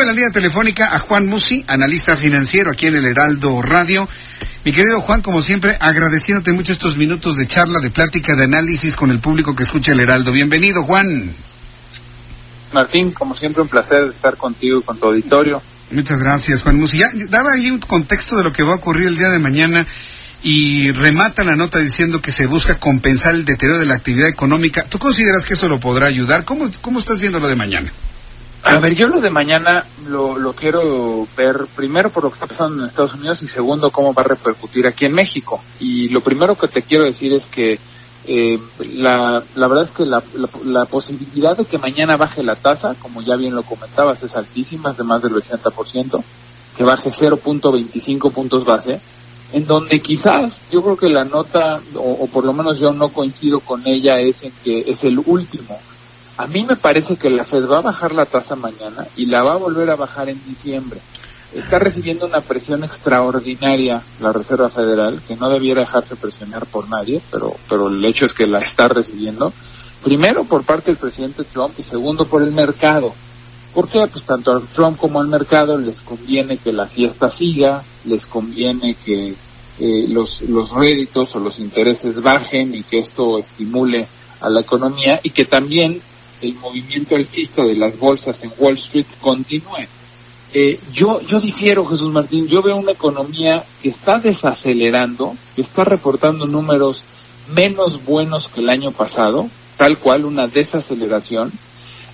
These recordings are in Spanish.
Tengo en la línea telefónica a Juan Musi, analista financiero aquí en el Heraldo Radio. Mi querido Juan, como siempre, agradeciéndote mucho estos minutos de charla, de plática, de análisis con el público que escucha el Heraldo. Bienvenido, Juan. Martín, como siempre, un placer estar contigo y con tu auditorio. Muchas gracias, Juan Musi. Ya daba ahí un contexto de lo que va a ocurrir el día de mañana y remata la nota diciendo que se busca compensar el deterioro de la actividad económica. ¿Tú consideras que eso lo podrá ayudar? ¿Cómo, cómo estás viendo lo de mañana? A ver, yo lo de mañana lo, lo quiero ver primero por lo que está pasando en Estados Unidos y segundo cómo va a repercutir aquí en México. Y lo primero que te quiero decir es que eh, la, la verdad es que la, la, la posibilidad de que mañana baje la tasa, como ya bien lo comentabas, es altísima, es de más del 80%, que baje 0.25 puntos base, en donde quizás yo creo que la nota, o, o por lo menos yo no coincido con ella, es en que es el último. A mí me parece que la Fed va a bajar la tasa mañana y la va a volver a bajar en diciembre. Está recibiendo una presión extraordinaria la Reserva Federal, que no debiera dejarse presionar por nadie, pero, pero el hecho es que la está recibiendo. Primero por parte del presidente Trump y segundo por el mercado. ¿Por qué? Pues tanto a Trump como al mercado les conviene que la fiesta siga, les conviene que eh, los, los réditos o los intereses bajen y que esto estimule a la economía y que también el movimiento alcista de las bolsas en Wall Street continúe. Eh, yo, yo difiero, Jesús Martín, yo veo una economía que está desacelerando, que está reportando números menos buenos que el año pasado, tal cual una desaceleración,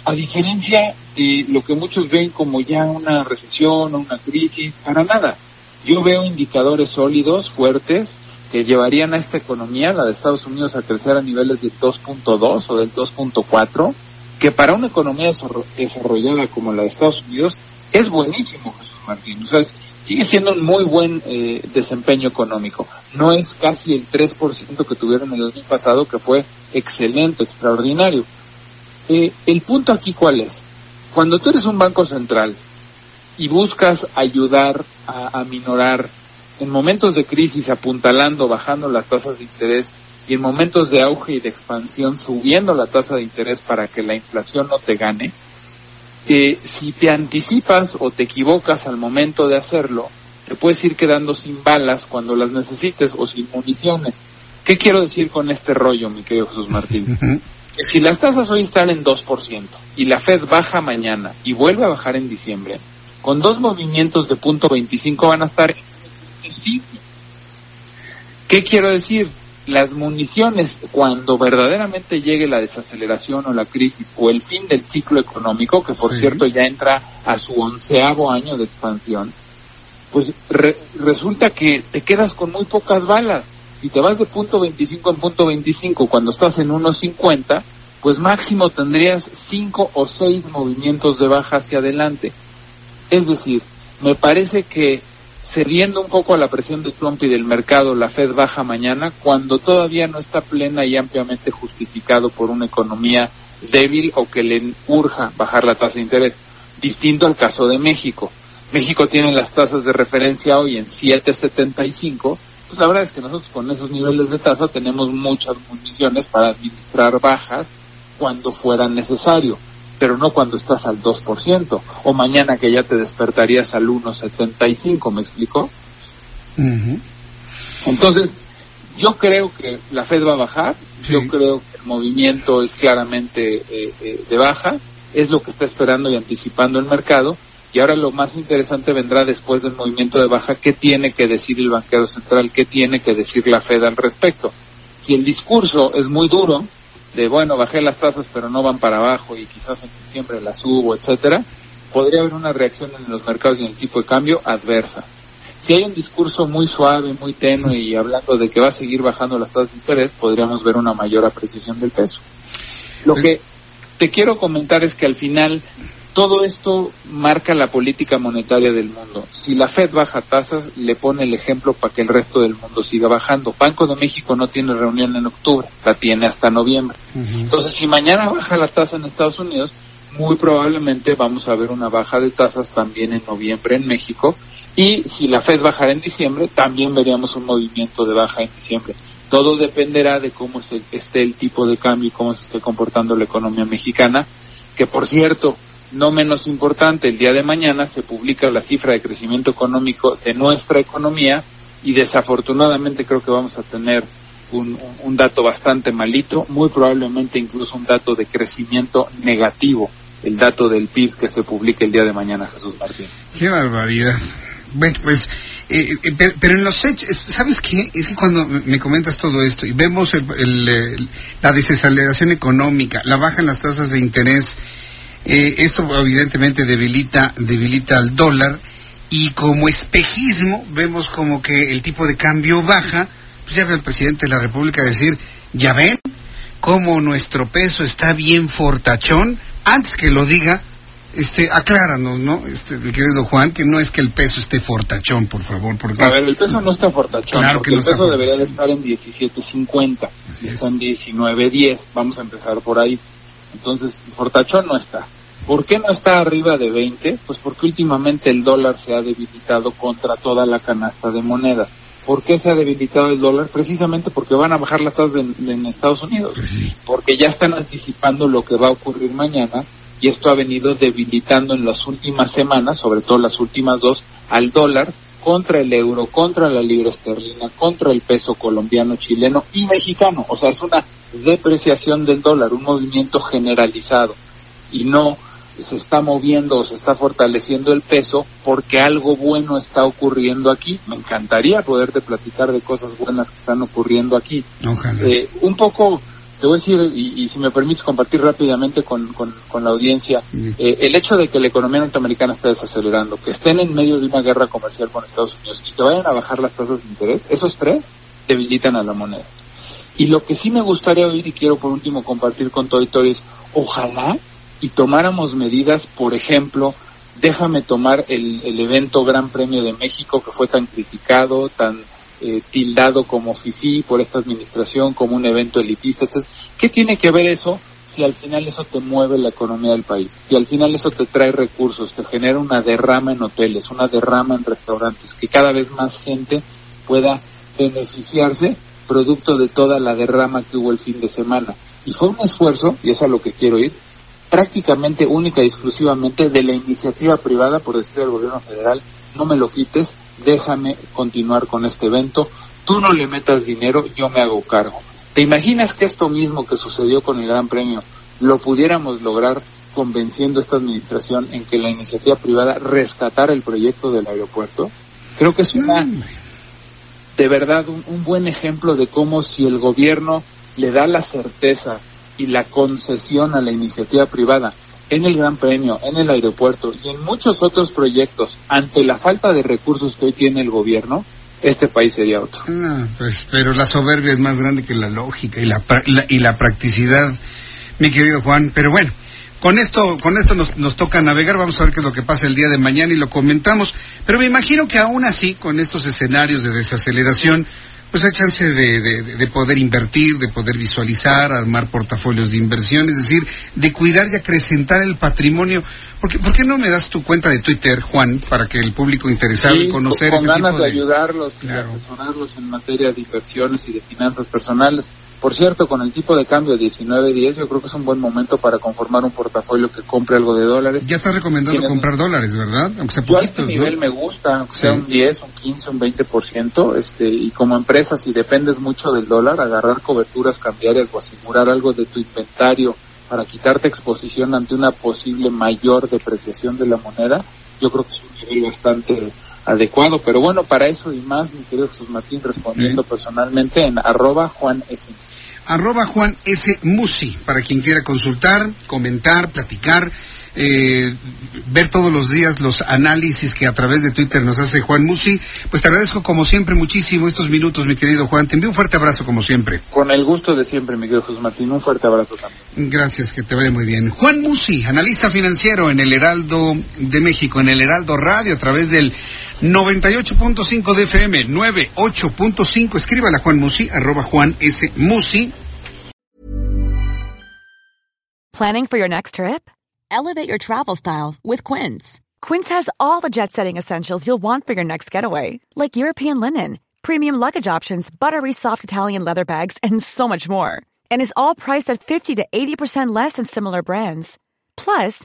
a diferencia de lo que muchos ven como ya una recesión o una crisis, para nada. Yo veo indicadores sólidos, fuertes, que llevarían a esta economía, la de Estados Unidos, a crecer a niveles del 2.2 o del 2.4, que para una economía desarrollada como la de Estados Unidos es buenísimo, Jesús Martín. O sea, sigue siendo un muy buen eh, desempeño económico. No es casi el 3% que tuvieron el año pasado, que fue excelente, extraordinario. Eh, el punto aquí cuál es? Cuando tú eres un banco central y buscas ayudar a, a minorar en momentos de crisis apuntalando, bajando las tasas de interés y en momentos de auge y de expansión subiendo la tasa de interés para que la inflación no te gane, eh, si te anticipas o te equivocas al momento de hacerlo, te puedes ir quedando sin balas cuando las necesites o sin municiones. ¿Qué quiero decir con este rollo, mi querido Jesús Martín? Que si las tasas hoy están en 2% y la Fed baja mañana y vuelve a bajar en diciembre, con dos movimientos de punto 25 van a estar en 5. ¿Qué quiero decir? Las municiones, cuando verdaderamente llegue la desaceleración o la crisis o el fin del ciclo económico, que por Sí. cierto ya entra a su onceavo año de expansión, pues re- resulta que te quedas con muy pocas balas. Si te vas de punto 25 en punto 25 cuando estás en 1.50, pues máximo tendrías cinco o seis movimientos de baja hacia adelante. Es decir, me parece que cediendo un poco a la presión de Trump y del mercado, la Fed baja mañana cuando todavía no está plena y ampliamente justificado por una economía débil o que le urja bajar la tasa de interés. Distinto al caso de México. México tiene las tasas de referencia hoy en 7.75, pues la verdad es que nosotros con esos niveles de tasa tenemos muchas municiones para administrar bajas cuando fuera necesario, pero no cuando estás al 2%, o mañana que ya te despertarías al 1.75, ¿me explico? Ujú. Entonces, yo creo que la Fed va a bajar, Sí. yo creo que el movimiento es claramente eh, eh, de baja, es lo que está esperando y anticipando el mercado, y ahora lo más interesante vendrá después del movimiento de baja, qué tiene que decir el banquero central, qué tiene que decir la Fed al respecto. Si el discurso es muy duro, de bueno, bajé las tasas pero no van para abajo y quizás en diciembre las subo, etcétera, podría haber una reacción en los mercados y en el tipo de cambio adversa. Si hay un discurso muy suave, muy tenue y hablando de que va a seguir bajando las tasas de interés, podríamos ver una mayor apreciación del peso. Lo que te quiero comentar es que al final todo esto marca la política monetaria del mundo. Si la Fed baja tasas, le pone el ejemplo para que el resto del mundo siga bajando. Banco de México no tiene reunión en octubre, la tiene hasta noviembre. Entonces, si mañana baja la tasa en Estados Unidos, muy probablemente vamos a ver una baja de tasas también en noviembre en México. Y si la Fed bajara en diciembre, también veríamos un movimiento de baja en diciembre. Todo dependerá de cómo esté el tipo de cambio y cómo se esté comportando la economía mexicana, que por cierto, no menos importante, el día de mañana se publica la cifra de crecimiento económico de nuestra economía y desafortunadamente creo que vamos a tener un, dato bastante malito, muy probablemente incluso un dato de crecimiento negativo, el dato del PIB que se publique el día de mañana, Jesús Martín. Qué barbaridad. Bueno, pues, eh, eh, pero, en los hechos, ¿sabes qué? Es que cuando me comentas todo esto y vemos la desaceleración económica, la baja en las tasas de interés, eh, esto evidentemente debilita, debilita al dólar y como espejismo vemos como que el tipo de cambio baja, pues ya ve el presidente de la República decir, ya ven cómo nuestro peso está bien fortachón, antes que lo diga, este, acláranos, ¿no? Este, mi querido Juan, que no es que el peso esté fortachón, por favor, porque... A ver, el peso no está fortachón, claro que el peso debería de estar en 17.50, está en 19.10, vamos a empezar por ahí. Entonces, fortachón no está. ¿Por qué no está arriba de 20? Pues porque últimamente el dólar se ha debilitado contra toda la canasta de monedas. ¿Por qué se ha debilitado el dólar? Precisamente porque van a bajar las tasas en Estados Unidos. Pues porque ya están anticipando lo que va a ocurrir mañana y esto ha venido debilitando en las últimas semanas, sobre todo las últimas dos, al dólar contra el euro, contra la libra esterlina, contra el peso colombiano, chileno y mexicano. O sea, es una depreciación del dólar, un movimiento generalizado y no se está moviendo o se está fortaleciendo el peso porque algo bueno está ocurriendo aquí. Me encantaría poderte platicar de cosas buenas que están ocurriendo aquí. Eh, un poco, te voy a decir, y, si me permites compartir rápidamente con, con, la audiencia, eh, el hecho de que la economía norteamericana está desacelerando, que estén en medio de una guerra comercial con Estados Unidos y que vayan a bajar las tasas de interés, esos tres debilitan a la moneda. Y lo que sí me gustaría oír y quiero por último compartir con todo es, ojalá y tomáramos medidas, por ejemplo, déjame tomar el, evento Gran Premio de México que fue tan criticado, tan eh, tildado como FIFI por esta administración, como un evento elitista. Entonces, ¿qué tiene que ver eso si al final eso te mueve la economía del país? Si al final eso te trae recursos, te genera una derrama en hoteles, una derrama en restaurantes, que cada vez más gente pueda beneficiarse producto de toda la derrama que hubo el fin de semana. Y fue un esfuerzo, y es a lo que quiero ir, prácticamente única y exclusivamente de la iniciativa privada, por decir al gobierno federal, no me lo quites, déjame continuar con este evento, tú no le metas dinero, yo me hago cargo. ¿Te imaginas que esto mismo que sucedió con el Gran Premio lo pudiéramos lograr convenciendo a esta administración en que la iniciativa privada rescatara el proyecto del aeropuerto? Creo que es una, de verdad, un buen ejemplo de cómo si el gobierno le da la certeza y la concesión a la iniciativa privada en el Gran Premio, en el aeropuerto y en muchos otros proyectos ante la falta de recursos que hoy tiene el gobierno, este país sería otro. Ah, pues, pero la soberbia es más grande que la lógica y la, y la practicidad, mi querido Juan. Pero bueno, con esto, con esto nos, nos, toca navegar, vamos a ver qué es lo que pasa el día de mañana y lo comentamos. Pero me imagino que aún así, con estos escenarios de desaceleración, pues hay chance de, de, poder invertir, de poder visualizar, armar portafolios de inversión, es decir, de cuidar y acrecentar el patrimonio. ¿Por qué, ¿Por qué no me das tu cuenta de Twitter, Juan, para que el público interesado en conocer con, con ganas de, ayudarlos y asesorarlos en materia de inversiones y de finanzas personales? Por cierto, con el tipo de cambio 19.10, yo creo que es un buen momento para conformar un portafolio que compre algo de dólares. Ya está recomendando comprar dólares, ¿verdad? Aunque sea poquitos, a este nivel me gusta, aunque sea un 10, un 15, un 20%, este, y como empresa, si dependes mucho del dólar, agarrar coberturas cambiarias o asegurar algo de tu inventario para quitarte exposición ante una posible mayor depreciación de la moneda, yo creo que es un nivel bastante adecuado. Pero bueno, para eso y más, mi querido Jesús Martín, respondiendo personalmente en arroba Juan S. Arroba Juan S. Musi, para quien quiera consultar, comentar, platicar. eh, ver todos los días los análisis que a través de Twitter nos hace Juan Musi. Pues te agradezco como siempre muchísimo estos minutos, mi querido Juan. Te envío un fuerte abrazo como siempre. Con el gusto de siempre, mi querido José Martín. Un fuerte abrazo también. Gracias, que te vaya muy bien. Juan Musi, analista financiero en el Heraldo de México, en el Heraldo Radio, a través del 98.5 de FM, 98.5. Escríbala Juan Musi, arroba Juan S. Musi. Planning for your next trip? Elevate your travel style with Quince. Quince has all the jet setting essentials you'll want for your next getaway, like European linen, premium luggage options, buttery soft Italian leather bags, and so much more. And is all priced at 50 to 80% less than similar brands. Plus,